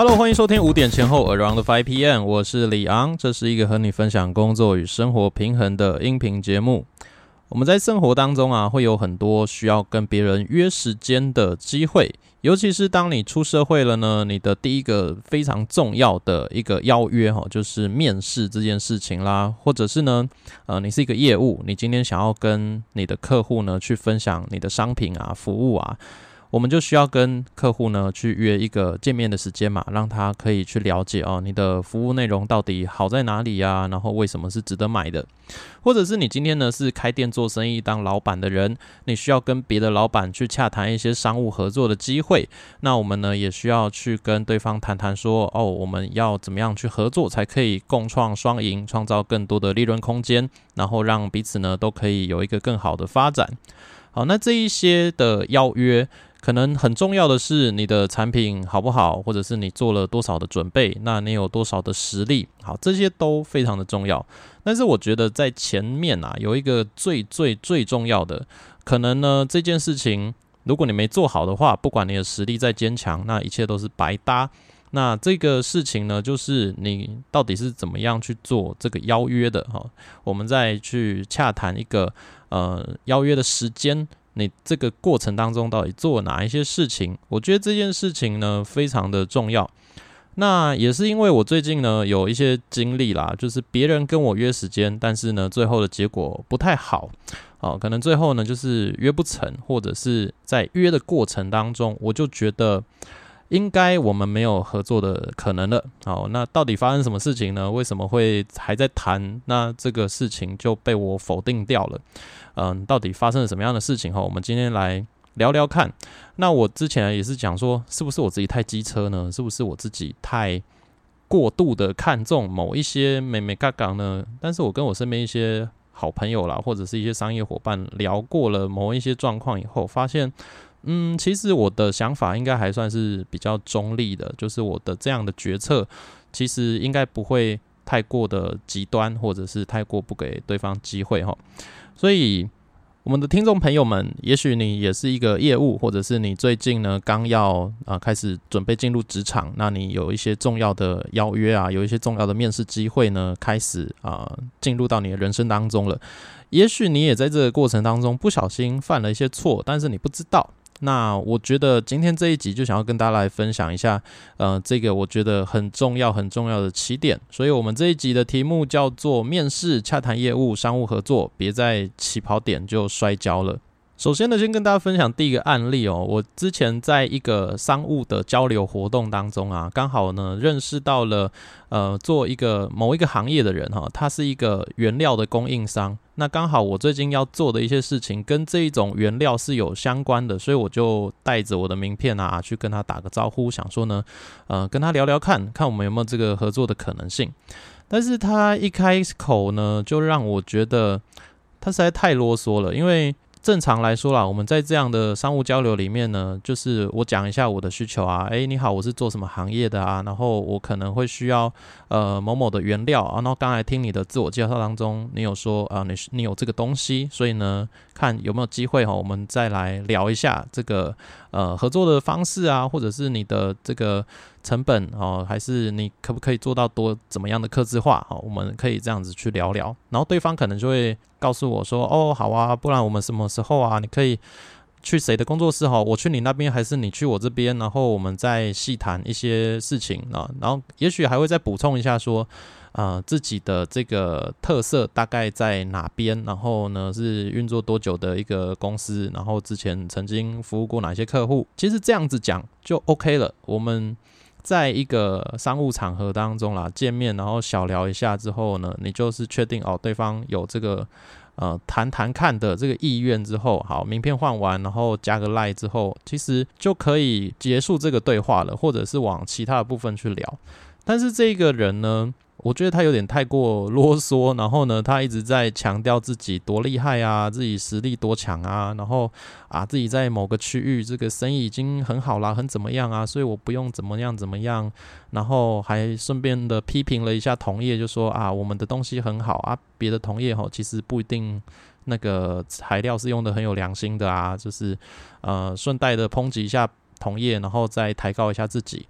Hello，欢迎收听五点前后 Around Five PM，我是李昂，这是一个和你分享工作与生活平衡的音频节目。我们在生活当中啊，会有很多需要跟别人约时间的机会，尤其是当你出社会了呢，你的第一个非常重要的一个邀约哈，就是面试这件事情啦，或者是呢，呃，你是一个业务，你今天想要跟你的客户呢去分享你的商品啊、服务啊。我们就需要跟客户呢去约一个见面的时间嘛，让他可以去了解哦，你的服务内容到底好在哪里呀？然后为什么是值得买的？或者是你今天呢是开店做生意当老板的人，你需要跟别的老板去洽谈一些商务合作的机会，那我们呢也需要去跟对方谈谈说哦，我们要怎么样去合作才可以共创双赢，创造更多的利润空间，然后让彼此呢都可以有一个更好的发展。好，那这一些的邀约。可能很重要的是你的产品好不好，或者是你做了多少的准备，那你有多少的实力，好，这些都非常的重要。但是我觉得在前面啊，有一个最最最重要的，可能呢这件事情，如果你没做好的话，不管你的实力再坚强，那一切都是白搭。那这个事情呢，就是你到底是怎么样去做这个邀约的哈？我们再去洽谈一个呃邀约的时间。你这个过程当中到底做哪一些事情？我觉得这件事情呢非常的重要。那也是因为我最近呢有一些经历啦，就是别人跟我约时间，但是呢最后的结果不太好，哦，可能最后呢就是约不成，或者是在约的过程当中，我就觉得。应该我们没有合作的可能了。好，那到底发生什么事情呢？为什么会还在谈？那这个事情就被我否定掉了。嗯，到底发生了什么样的事情？哈，我们今天来聊聊看。那我之前也是讲说，是不是我自己太机车呢？是不是我自己太过度的看重某一些美美嘎嘎呢？但是我跟我身边一些好朋友啦，或者是一些商业伙伴聊过了某一些状况以后，发现。嗯，其实我的想法应该还算是比较中立的，就是我的这样的决策，其实应该不会太过的极端，或者是太过不给对方机会哈。所以，我们的听众朋友们，也许你也是一个业务，或者是你最近呢刚要啊开始准备进入职场，那你有一些重要的邀约啊，有一些重要的面试机会呢，开始啊进入到你的人生当中了。也许你也在这个过程当中不小心犯了一些错，但是你不知道。那我觉得今天这一集就想要跟大家来分享一下，呃，这个我觉得很重要很重要的起点。所以，我们这一集的题目叫做“面试、洽谈业务、商务合作，别在起跑点就摔跤了”。首先呢，先跟大家分享第一个案例哦。我之前在一个商务的交流活动当中啊，刚好呢认识到了呃做一个某一个行业的人哈，他是一个原料的供应商。那刚好我最近要做的一些事情跟这一种原料是有相关的，所以我就带着我的名片啊去跟他打个招呼，想说呢，呃跟他聊聊看看我们有没有这个合作的可能性。但是他一开口呢，就让我觉得他实在太啰嗦了，因为。正常来说啦，我们在这样的商务交流里面呢，就是我讲一下我的需求啊，诶，你好，我是做什么行业的啊？然后我可能会需要呃某某的原料啊。然后刚才听你的自我介绍当中，你有说啊，你你有这个东西，所以呢，看有没有机会哈，我们再来聊一下这个呃合作的方式啊，或者是你的这个。成本哦，还是你可不可以做到多怎么样的克制化？哈，我们可以这样子去聊聊。然后对方可能就会告诉我说：“哦，好啊，不然我们什么时候啊？你可以去谁的工作室？哈，我去你那边，还是你去我这边？然后我们再细谈一些事情啊。然后也许还会再补充一下说，呃，自己的这个特色大概在哪边？然后呢，是运作多久的一个公司？然后之前曾经服务过哪些客户？其实这样子讲就 OK 了。我们。在一个商务场合当中啦，见面然后小聊一下之后呢，你就是确定哦，对方有这个呃谈谈看的这个意愿之后，好，名片换完，然后加个赖之后，其实就可以结束这个对话了，或者是往其他的部分去聊。但是这个人呢？我觉得他有点太过啰嗦，然后呢，他一直在强调自己多厉害啊，自己实力多强啊，然后啊，自己在某个区域这个生意已经很好啦，很怎么样啊，所以我不用怎么样怎么样，然后还顺便的批评了一下同业，就说啊，我们的东西很好啊，别的同业哈其实不一定那个材料是用的很有良心的啊，就是呃顺带的抨击一下同业，然后再抬高一下自己。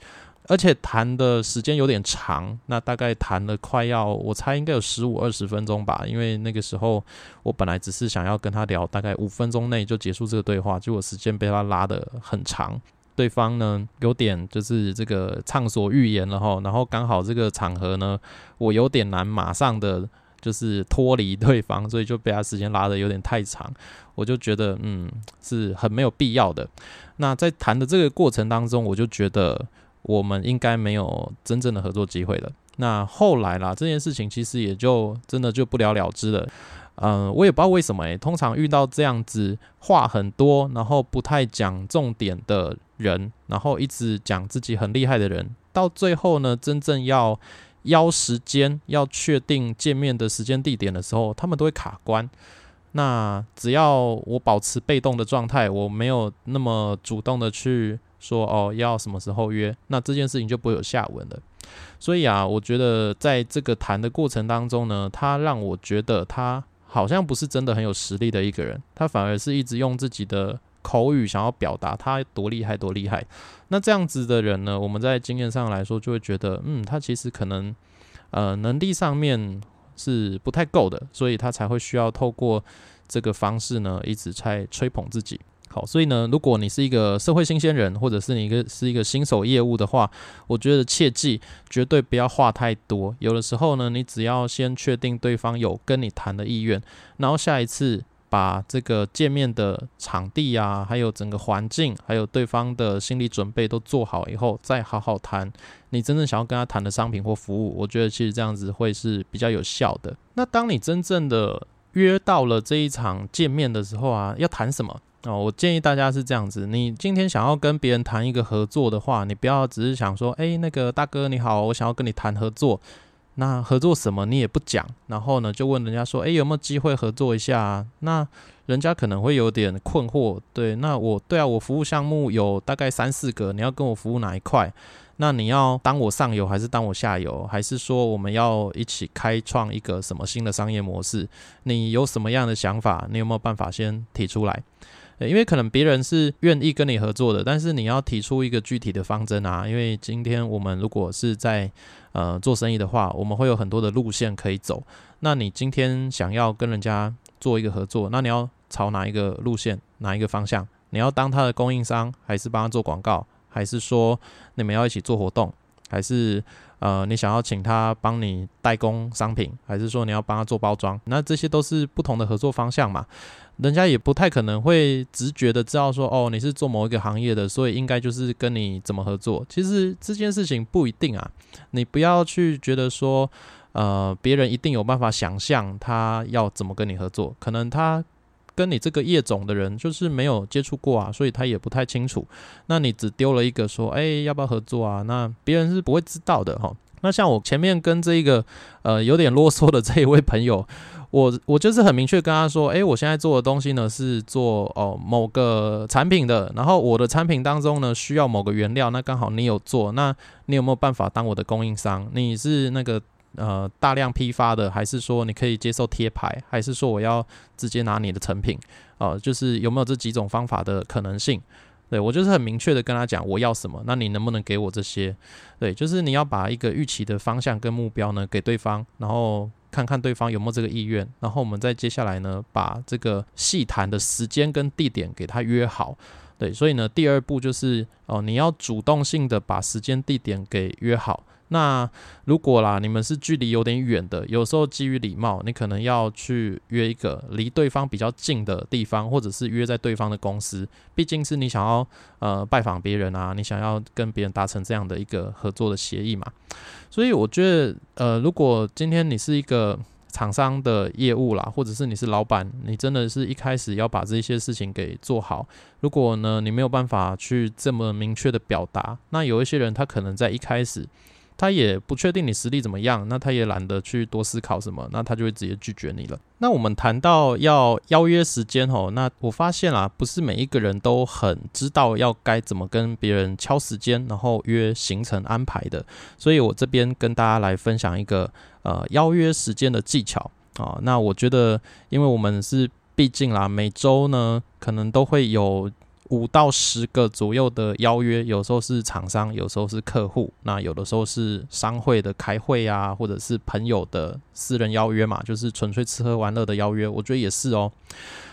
而且谈的时间有点长，那大概谈了快要，我猜应该有十五二十分钟吧。因为那个时候我本来只是想要跟他聊，大概五分钟内就结束这个对话，结果时间被他拉得很长。对方呢有点就是这个畅所欲言了哈，然后刚好这个场合呢，我有点难马上的就是脱离对方，所以就被他时间拉得有点太长，我就觉得嗯是很没有必要的。那在谈的这个过程当中，我就觉得。我们应该没有真正的合作机会了。那后来啦，这件事情其实也就真的就不了了之了。嗯，我也不知道为什么诶，通常遇到这样子话很多，然后不太讲重点的人，然后一直讲自己很厉害的人，到最后呢，真正要邀时间、要确定见面的时间地点的时候，他们都会卡关。那只要我保持被动的状态，我没有那么主动的去。说哦，要什么时候约？那这件事情就不会有下文了。所以啊，我觉得在这个谈的过程当中呢，他让我觉得他好像不是真的很有实力的一个人，他反而是一直用自己的口语想要表达他多厉害多厉害。那这样子的人呢，我们在经验上来说就会觉得，嗯，他其实可能呃能力上面是不太够的，所以他才会需要透过这个方式呢，一直在吹捧自己。好，所以呢，如果你是一个社会新鲜人，或者是你一个是一个新手业务的话，我觉得切记绝对不要话太多。有的时候呢，你只要先确定对方有跟你谈的意愿，然后下一次把这个见面的场地啊，还有整个环境，还有对方的心理准备都做好以后，再好好谈你真正想要跟他谈的商品或服务。我觉得其实这样子会是比较有效的。那当你真正的约到了这一场见面的时候啊，要谈什么？哦，我建议大家是这样子：你今天想要跟别人谈一个合作的话，你不要只是想说，哎，那个大哥你好，我想要跟你谈合作。那合作什么你也不讲，然后呢就问人家说，哎，有没有机会合作一下？那人家可能会有点困惑。对，那我对啊，我服务项目有大概三四个，你要跟我服务哪一块？那你要当我上游还是当我下游？还是说我们要一起开创一个什么新的商业模式？你有什么样的想法？你有没有办法先提出来？因为可能别人是愿意跟你合作的，但是你要提出一个具体的方针啊。因为今天我们如果是在呃做生意的话，我们会有很多的路线可以走。那你今天想要跟人家做一个合作，那你要朝哪一个路线、哪一个方向？你要当他的供应商，还是帮他做广告，还是说你们要一起做活动，还是呃你想要请他帮你代工商品，还是说你要帮他做包装？那这些都是不同的合作方向嘛。人家也不太可能会直觉的知道说，哦，你是做某一个行业的，所以应该就是跟你怎么合作。其实这件事情不一定啊，你不要去觉得说，呃，别人一定有办法想象他要怎么跟你合作，可能他跟你这个业种的人就是没有接触过啊，所以他也不太清楚。那你只丢了一个说，哎，要不要合作啊？那别人是不会知道的哈。那像我前面跟这一个呃有点啰嗦的这一位朋友。我我就是很明确跟他说，诶，我现在做的东西呢是做哦某个产品的，然后我的产品当中呢需要某个原料，那刚好你有做，那你有没有办法当我的供应商？你是那个呃大量批发的，还是说你可以接受贴牌，还是说我要直接拿你的成品？哦，就是有没有这几种方法的可能性？对我就是很明确的跟他讲我要什么，那你能不能给我这些？对，就是你要把一个预期的方向跟目标呢给对方，然后。看看对方有没有这个意愿，然后我们再接下来呢，把这个细谈的时间跟地点给他约好。对，所以呢，第二步就是哦，你要主动性的把时间地点给约好。那如果啦，你们是距离有点远的，有时候基于礼貌，你可能要去约一个离对方比较近的地方，或者是约在对方的公司，毕竟是你想要呃拜访别人啊，你想要跟别人达成这样的一个合作的协议嘛。所以我觉得，呃，如果今天你是一个厂商的业务啦，或者是你是老板，你真的是一开始要把这些事情给做好。如果呢，你没有办法去这么明确的表达，那有一些人他可能在一开始。他也不确定你实力怎么样，那他也懒得去多思考什么，那他就会直接拒绝你了。那我们谈到要邀约时间哦，那我发现啦，不是每一个人都很知道要该怎么跟别人敲时间，然后约行程安排的。所以我这边跟大家来分享一个呃邀约时间的技巧啊。那我觉得，因为我们是毕竟啦，每周呢可能都会有。五到十个左右的邀约，有时候是厂商，有时候是客户，那有的时候是商会的开会啊，或者是朋友的私人邀约嘛，就是纯粹吃喝玩乐的邀约，我觉得也是哦。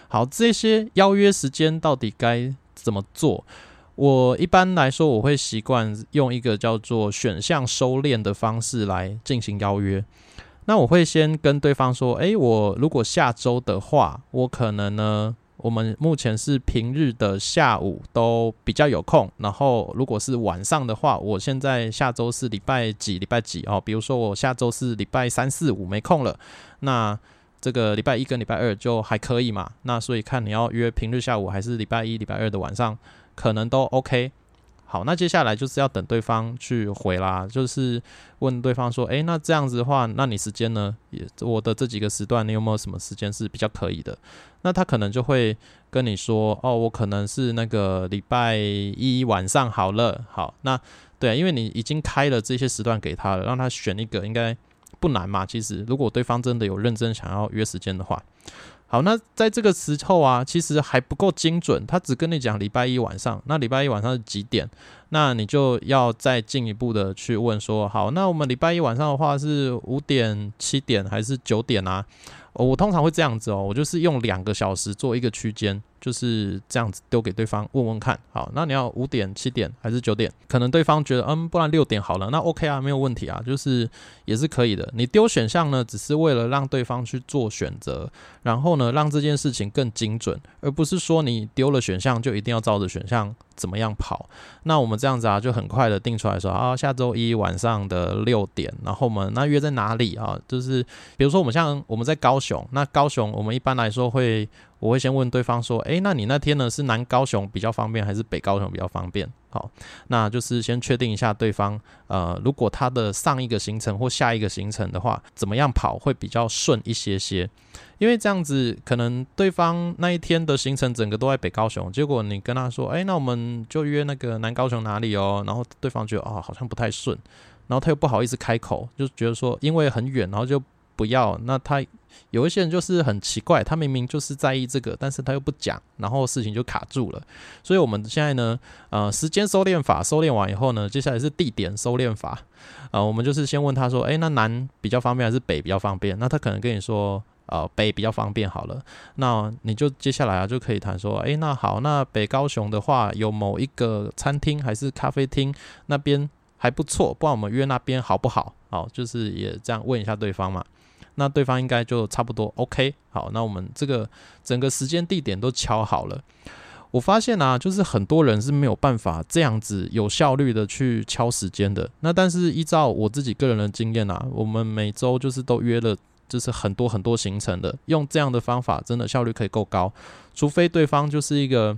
好，这些邀约时间到底该怎么做？我一般来说，我会习惯用一个叫做选项收敛的方式来进行邀约。那我会先跟对方说：“诶，我如果下周的话，我可能呢，我们目前是平日的下午都比较有空。然后如果是晚上的话，我现在下周是礼拜几？礼拜几哦？比如说我下周是礼拜三四五没空了，那这个礼拜一跟礼拜二就还可以嘛？那所以看你要约平日下午还是礼拜一、礼拜二的晚上。”可能都 OK，好，那接下来就是要等对方去回啦，就是问对方说，诶，那这样子的话，那你时间呢？也我的这几个时段，你有没有什么时间是比较可以的？那他可能就会跟你说，哦，我可能是那个礼拜一晚上好了，好，那对，因为你已经开了这些时段给他了，让他选一个，应该不难嘛。其实，如果对方真的有认真想要约时间的话。好，那在这个时候啊，其实还不够精准。他只跟你讲礼拜一晚上，那礼拜一晚上是几点？那你就要再进一步的去问说，好，那我们礼拜一晚上的话是五点、七点还是九点啊？我通常会这样子哦，我就是用两个小时做一个区间。就是这样子丢给对方问问看，好，那你要五点、七点还是九点？可能对方觉得，嗯，不然六点好了，那 OK 啊，没有问题啊，就是也是可以的。你丢选项呢，只是为了让对方去做选择，然后呢，让这件事情更精准，而不是说你丢了选项就一定要照着选项。怎么样跑？那我们这样子啊，就很快的定出来说啊，下周一晚上的六点，然后我们那约在哪里啊？就是比如说我们像我们在高雄，那高雄我们一般来说会，我会先问对方说，诶，那你那天呢是南高雄比较方便，还是北高雄比较方便？好，那就是先确定一下对方，呃，如果他的上一个行程或下一个行程的话，怎么样跑会比较顺一些些？因为这样子，可能对方那一天的行程整个都在北高雄，结果你跟他说，哎，那我们就约那个南高雄哪里哦，然后对方觉得哦好像不太顺，然后他又不好意思开口，就觉得说因为很远，然后就不要。那他有一些人就是很奇怪，他明明就是在意这个，但是他又不讲，然后事情就卡住了。所以我们现在呢，呃，时间收敛法收敛完以后呢，接下来是地点收敛法，啊，我们就是先问他说，哎，那南比较方便还是北比较方便？那他可能跟你说。呃，北比较方便好了，那你就接下来啊就可以谈说，诶，那好，那北高雄的话有某一个餐厅还是咖啡厅那边还不错，不然我们约那边好不好？好，就是也这样问一下对方嘛，那对方应该就差不多 OK。好，那我们这个整个时间地点都敲好了，我发现啊，就是很多人是没有办法这样子有效率的去敲时间的。那但是依照我自己个人的经验啊，我们每周就是都约了。就是很多很多行程的，用这样的方法真的效率可以够高。除非对方就是一个，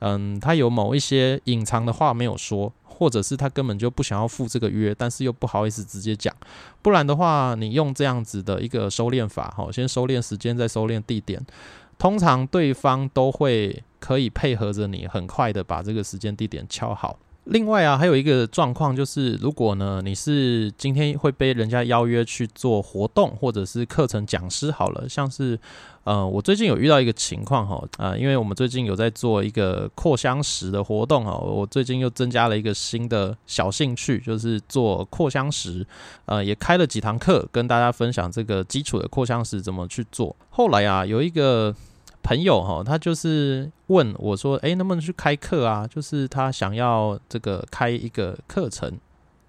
嗯，他有某一些隐藏的话没有说，或者是他根本就不想要赴这个约，但是又不好意思直接讲。不然的话，你用这样子的一个收敛法，哈，先收敛时间，再收敛地点，通常对方都会可以配合着你，很快的把这个时间地点敲好。另外啊，还有一个状况就是，如果呢你是今天会被人家邀约去做活动或者是课程讲师，好了，像是呃，我最近有遇到一个情况哈，啊，因为我们最近有在做一个扩香石的活动啊，我最近又增加了一个新的小兴趣，就是做扩香石，呃，也开了几堂课跟大家分享这个基础的扩香石怎么去做。后来啊，有一个。朋友哈，他就是问我说：“诶，能不能去开课啊？就是他想要这个开一个课程。”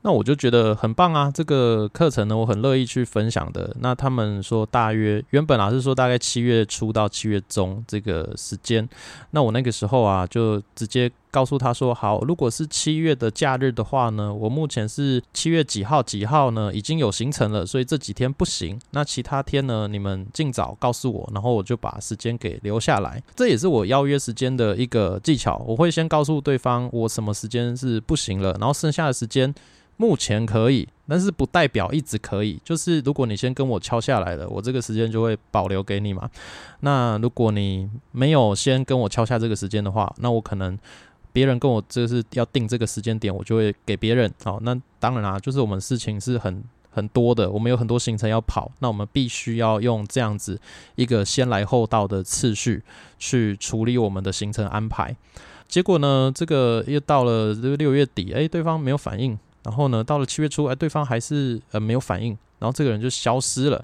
那我就觉得很棒啊！这个课程呢，我很乐意去分享的。那他们说大约原本啊是说大概七月初到七月中这个时间。那我那个时候啊就直接告诉他说：好，如果是七月的假日的话呢，我目前是七月几号几号呢已经有行程了，所以这几天不行。那其他天呢，你们尽早告诉我，然后我就把时间给留下来。这也是我邀约时间的一个技巧。我会先告诉对方我什么时间是不行了，然后剩下的时间。目前可以，但是不代表一直可以。就是如果你先跟我敲下来了，我这个时间就会保留给你嘛。那如果你没有先跟我敲下这个时间的话，那我可能别人跟我就是要定这个时间点，我就会给别人。好，那当然啦，就是我们事情是很很多的，我们有很多行程要跑，那我们必须要用这样子一个先来后到的次序去处理我们的行程安排。结果呢，这个又到了这个六月底，哎，对方没有反应。然后呢，到了七月初，哎，对方还是呃没有反应，然后这个人就消失了。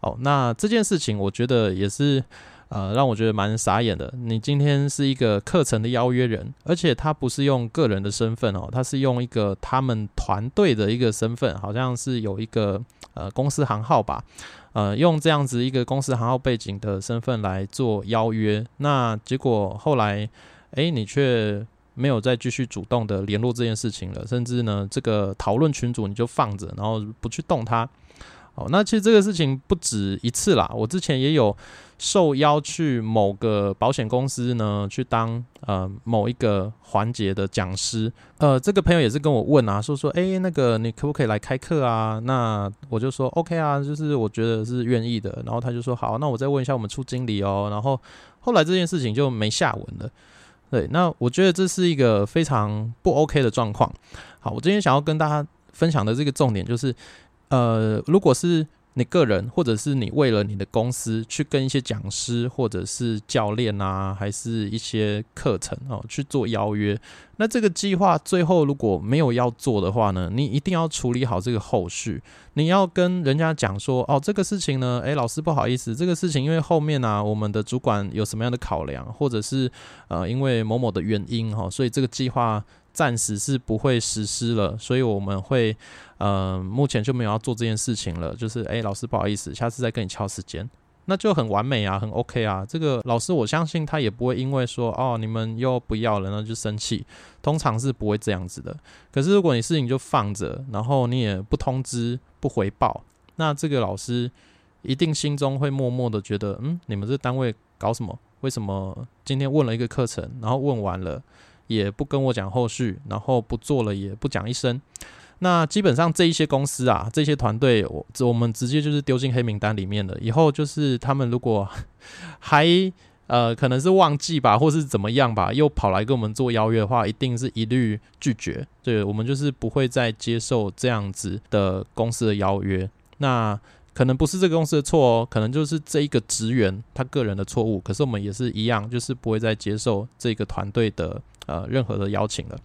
哦，那这件事情我觉得也是。呃，让我觉得蛮傻眼的。你今天是一个课程的邀约人，而且他不是用个人的身份哦，他是用一个他们团队的一个身份，好像是有一个呃公司行号吧，呃，用这样子一个公司行号背景的身份来做邀约。那结果后来，哎，你却没有再继续主动的联络这件事情了，甚至呢，这个讨论群组你就放着，然后不去动它。哦，那其实这个事情不止一次啦。我之前也有受邀去某个保险公司呢，去当呃某一个环节的讲师。呃，这个朋友也是跟我问啊，说说，哎，那个你可不可以来开课啊？那我就说 OK 啊，就是我觉得是愿意的。然后他就说好，那我再问一下我们处经理哦。然后后来这件事情就没下文了。对，那我觉得这是一个非常不 OK 的状况。好，我今天想要跟大家分享的这个重点就是。呃，如果是你个人，或者是你为了你的公司去跟一些讲师或者是教练啊，还是一些课程哦去做邀约，那这个计划最后如果没有要做的话呢，你一定要处理好这个后续。你要跟人家讲说，哦，这个事情呢，诶，老师不好意思，这个事情因为后面呢，我们的主管有什么样的考量，或者是呃，因为某某的原因哈，所以这个计划。暂时是不会实施了，所以我们会，呃，目前就没有要做这件事情了。就是，哎，老师不好意思，下次再跟你敲时间，那就很完美啊，很 OK 啊。这个老师我相信他也不会因为说，哦，你们又不要了，那就生气。通常是不会这样子的。可是如果你事情就放着，然后你也不通知、不回报，那这个老师一定心中会默默的觉得，嗯，你们这单位搞什么？为什么今天问了一个课程，然后问完了？也不跟我讲后续，然后不做了也不讲一声。那基本上这一些公司啊，这些团队，我我们直接就是丢进黑名单里面的。以后就是他们如果 还呃可能是忘记吧，或是怎么样吧，又跑来跟我们做邀约的话，一定是一律拒绝。对我们就是不会再接受这样子的公司的邀约。那可能不是这个公司的错哦，可能就是这一个职员他个人的错误。可是我们也是一样，就是不会再接受这个团队的。呃，任何的邀请了，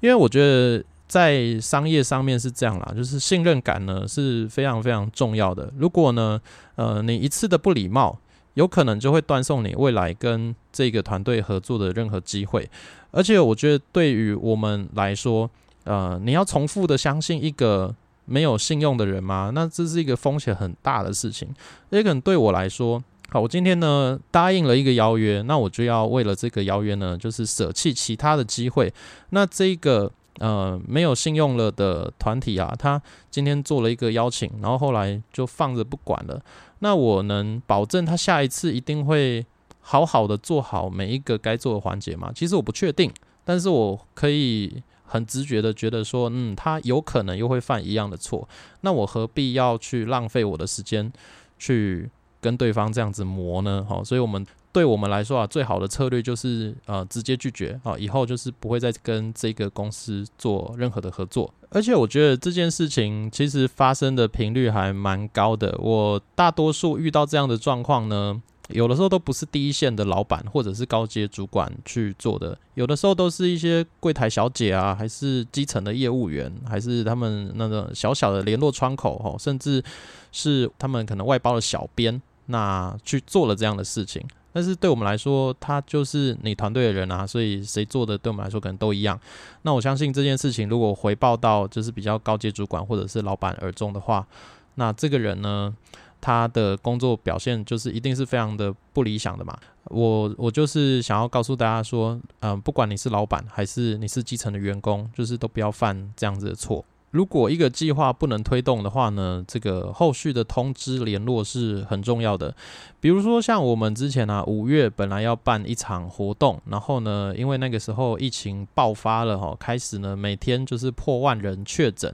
因为我觉得在商业上面是这样啦，就是信任感呢是非常非常重要的。如果呢，呃，你一次的不礼貌，有可能就会断送你未来跟这个团队合作的任何机会。而且我觉得对于我们来说，呃，你要重复的相信一个没有信用的人吗？那这是一个风险很大的事情。也可能对我来说。好，我今天呢答应了一个邀约，那我就要为了这个邀约呢，就是舍弃其他的机会。那这个呃没有信用了的团体啊，他今天做了一个邀请，然后后来就放着不管了。那我能保证他下一次一定会好好的做好每一个该做的环节吗？其实我不确定，但是我可以很直觉的觉得说，嗯，他有可能又会犯一样的错。那我何必要去浪费我的时间去？跟对方这样子磨呢，好，所以我们对我们来说啊，最好的策略就是呃直接拒绝啊，以后就是不会再跟这个公司做任何的合作。而且我觉得这件事情其实发生的频率还蛮高的，我大多数遇到这样的状况呢，有的时候都不是第一线的老板或者是高阶主管去做的，有的时候都是一些柜台小姐啊，还是基层的业务员，还是他们那个小小的联络窗口哈，甚至是他们可能外包的小编。那去做了这样的事情，但是对我们来说，他就是你团队的人啊，所以谁做的对我们来说可能都一样。那我相信这件事情如果回报到就是比较高阶主管或者是老板耳中的话，那这个人呢，他的工作表现就是一定是非常的不理想的嘛。我我就是想要告诉大家说，嗯，不管你是老板还是你是基层的员工，就是都不要犯这样子的错。如果一个计划不能推动的话呢，这个后续的通知联络是很重要的。比如说像我们之前啊，五月本来要办一场活动，然后呢，因为那个时候疫情爆发了哈，开始呢每天就是破万人确诊。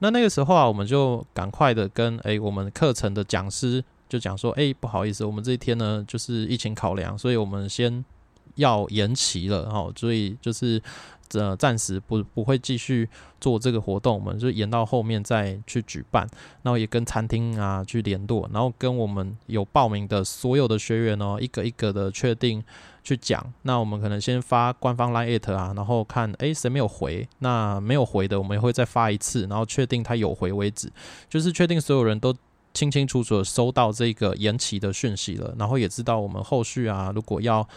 那那个时候啊，我们就赶快的跟诶我们课程的讲师就讲说，诶不好意思，我们这一天呢就是疫情考量，所以我们先。要延期了哦，所以就是呃暂时不不会继续做这个活动，我们就延到后面再去举办。然后也跟餐厅啊去联络，然后跟我们有报名的所有的学员哦，一个一个的确定去讲。那我们可能先发官方 line it 啊，然后看诶谁没有回，那没有回的我们也会再发一次，然后确定他有回为止，就是确定所有人都。清清楚楚的收到这个延期的讯息了，然后也知道我们后续啊，如果要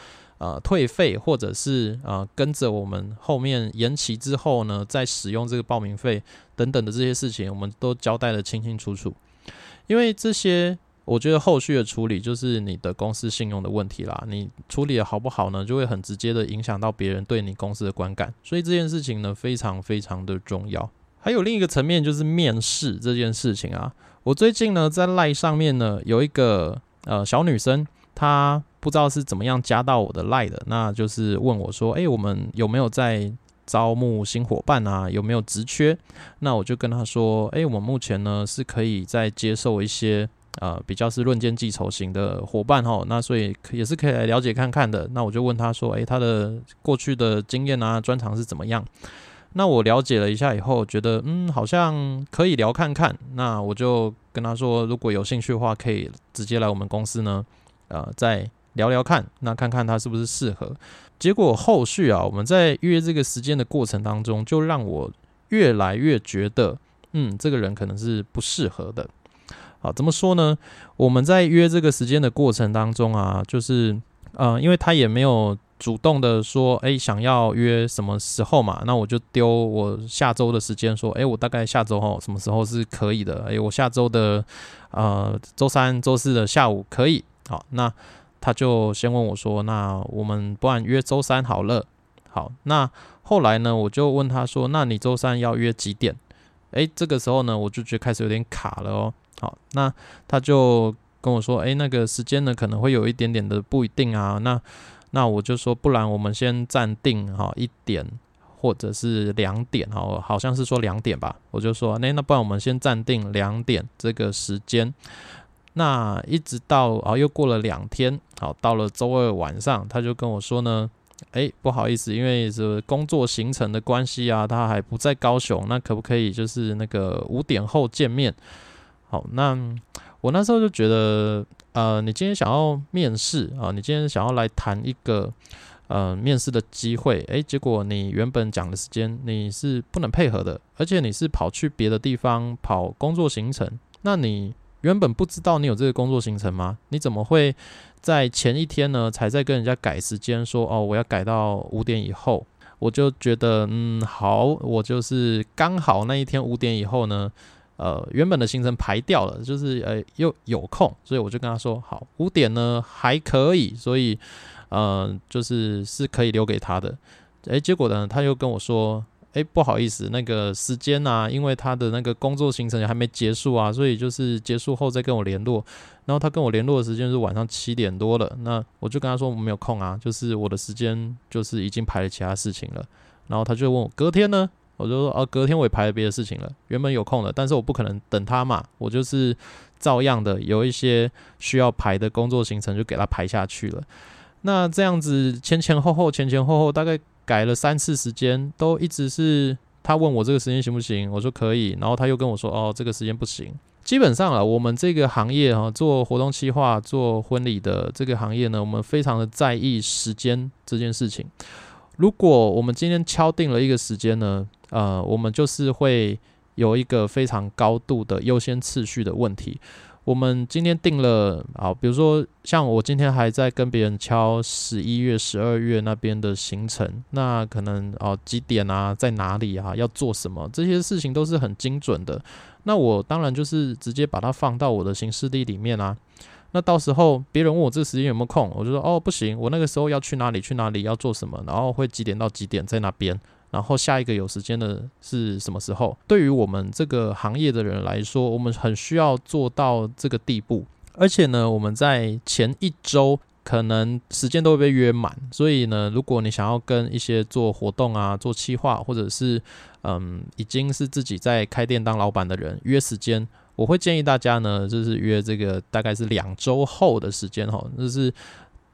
呃退费或者是呃跟着我们后面延期之后呢，再使用这个报名费等等的这些事情，我们都交代的清清楚楚。因为这些，我觉得后续的处理就是你的公司信用的问题啦。你处理的好不好呢，就会很直接的影响到别人对你公司的观感。所以这件事情呢，非常非常的重要。还有另一个层面就是面试这件事情啊。我最近呢，在赖上面呢，有一个呃小女生，她不知道是怎么样加到我的赖的，那就是问我说：“哎，我们有没有在招募新伙伴啊？有没有职缺？”那我就跟他说：“哎，我们目前呢是可以在接受一些呃比较是论剑记仇型的伙伴哈，那所以也是可以来了解看看的。”那我就问他说：“哎，他的过去的经验啊，专长是怎么样？”那我了解了一下以后，觉得嗯，好像可以聊看看。那我就跟他说，如果有兴趣的话，可以直接来我们公司呢，呃，再聊聊看，那看看他是不是适合。结果后续啊，我们在约这个时间的过程当中，就让我越来越觉得，嗯，这个人可能是不适合的。好，怎么说呢？我们在约这个时间的过程当中啊，就是呃，因为他也没有。主动的说，哎，想要约什么时候嘛？那我就丢我下周的时间，说，哎，我大概下周哦，什么时候是可以的？哎，我下周的呃周三、周四的下午可以。好，那他就先问我说，那我们不然约周三好了。好，那后来呢，我就问他说，那你周三要约几点？哎，这个时候呢，我就觉得开始有点卡了哦。好，那他就跟我说，哎，那个时间呢，可能会有一点点的不一定啊。那那我就说，不然我们先暂定哈一点，或者是两点哈，好像是说两点吧。我就说，那那不然我们先暂定两点这个时间。那一直到啊又过了两天，好到了周二晚上，他就跟我说呢，哎不好意思，因为是工作行程的关系啊，他还不在高雄，那可不可以就是那个五点后见面？好，那我那时候就觉得。呃，你今天想要面试啊？你今天想要来谈一个呃面试的机会，诶，结果你原本讲的时间你是不能配合的，而且你是跑去别的地方跑工作行程，那你原本不知道你有这个工作行程吗？你怎么会在前一天呢才在跟人家改时间说哦，我要改到五点以后？我就觉得嗯好，我就是刚好那一天五点以后呢。呃，原本的行程排掉了，就是呃又有空，所以我就跟他说好，五点呢还可以，所以呃就是是可以留给他的。诶，结果呢他又跟我说，诶，不好意思，那个时间呢，因为他的那个工作行程还没结束啊，所以就是结束后再跟我联络。然后他跟我联络的时间是晚上七点多了，那我就跟他说我没有空啊，就是我的时间就是已经排了其他事情了。然后他就问我隔天呢？我就说哦，隔天我也排了别的事情了，原本有空的，但是我不可能等他嘛，我就是照样的有一些需要排的工作行程就给他排下去了。那这样子前前后后前前后后大概改了三次时间，都一直是他问我这个时间行不行，我说可以，然后他又跟我说哦这个时间不行。基本上啊，我们这个行业哈，做活动企划、做婚礼的这个行业呢，我们非常的在意时间这件事情。如果我们今天敲定了一个时间呢？呃，我们就是会有一个非常高度的优先次序的问题。我们今天定了啊，比如说像我今天还在跟别人敲十一月、十二月那边的行程，那可能哦几点啊，在哪里啊，要做什么，这些事情都是很精准的。那我当然就是直接把它放到我的行事历里面啊。那到时候别人问我这个时间有没有空，我就说哦不行，我那个时候要去哪里去哪里要做什么，然后会几点到几点在那边。然后下一个有时间的是什么时候？对于我们这个行业的人来说，我们很需要做到这个地步。而且呢，我们在前一周可能时间都会被约满，所以呢，如果你想要跟一些做活动啊、做企划，或者是嗯已经是自己在开店当老板的人约时间，我会建议大家呢，就是约这个大概是两周后的时间哈，就是。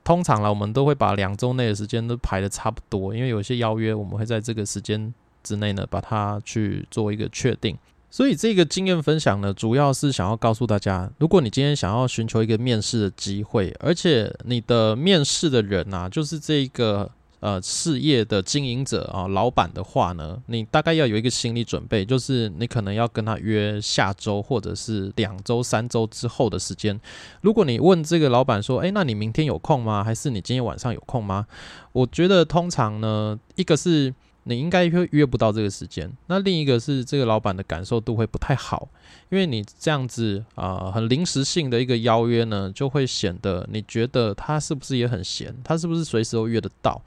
通常啦，我们都会把两周内的时间都排的差不多，因为有些邀约我们会在这个时间之内呢，把它去做一个确定。所以这个经验分享呢，主要是想要告诉大家，如果你今天想要寻求一个面试的机会，而且你的面试的人啊，就是这一个。呃，事业的经营者啊，老板的话呢，你大概要有一个心理准备，就是你可能要跟他约下周或者是两周、三周之后的时间。如果你问这个老板说：“诶，那你明天有空吗？还是你今天晚上有空吗？”我觉得通常呢，一个是你应该约约不到这个时间，那另一个是这个老板的感受度会不太好，因为你这样子啊，很临时性的一个邀约呢，就会显得你觉得他是不是也很闲，他是不是随时都约得到？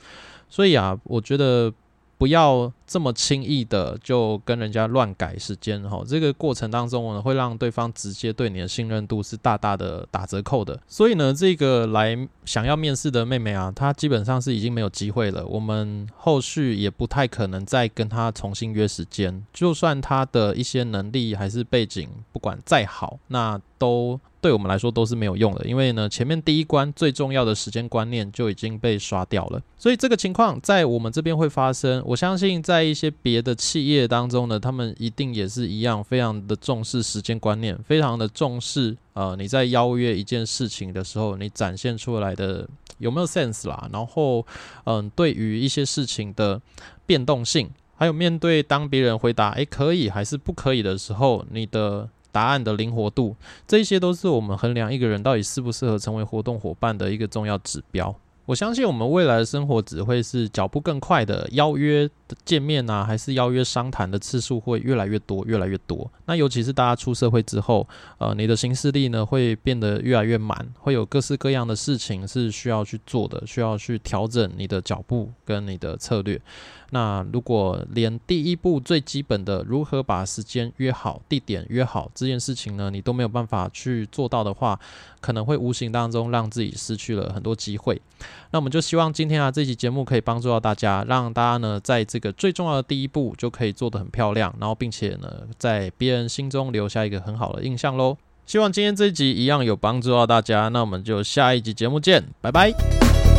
所以啊，我觉得不要这么轻易的就跟人家乱改时间哈，这个过程当中呢，会让对方直接对你的信任度是大大的打折扣的。所以呢，这个来想要面试的妹妹啊，她基本上是已经没有机会了。我们后续也不太可能再跟她重新约时间，就算她的一些能力还是背景不管再好，那都。对我们来说都是没有用的，因为呢，前面第一关最重要的时间观念就已经被刷掉了。所以这个情况在我们这边会发生。我相信在一些别的企业当中呢，他们一定也是一样，非常的重视时间观念，非常的重视呃你在邀约一件事情的时候，你展现出来的有没有 sense 啦。然后嗯，对于一些事情的变动性，还有面对当别人回答诶可以还是不可以的时候，你的。答案的灵活度，这些都是我们衡量一个人到底适不适合成为活动伙伴的一个重要指标。我相信我们未来的生活只会是脚步更快的，邀约的见面啊，还是邀约商谈的次数会越来越多，越来越多。那尤其是大家出社会之后，呃，你的行事力呢会变得越来越满，会有各式各样的事情是需要去做的，需要去调整你的脚步跟你的策略。那如果连第一步最基本的如何把时间约好、地点约好这件事情呢，你都没有办法去做到的话，可能会无形当中让自己失去了很多机会。那我们就希望今天啊这期节目可以帮助到大家，让大家呢在这个最重要的第一步就可以做得很漂亮，然后并且呢在别人心中留下一个很好的印象喽。希望今天这一集一样有帮助到大家，那我们就下一集节目见，拜拜。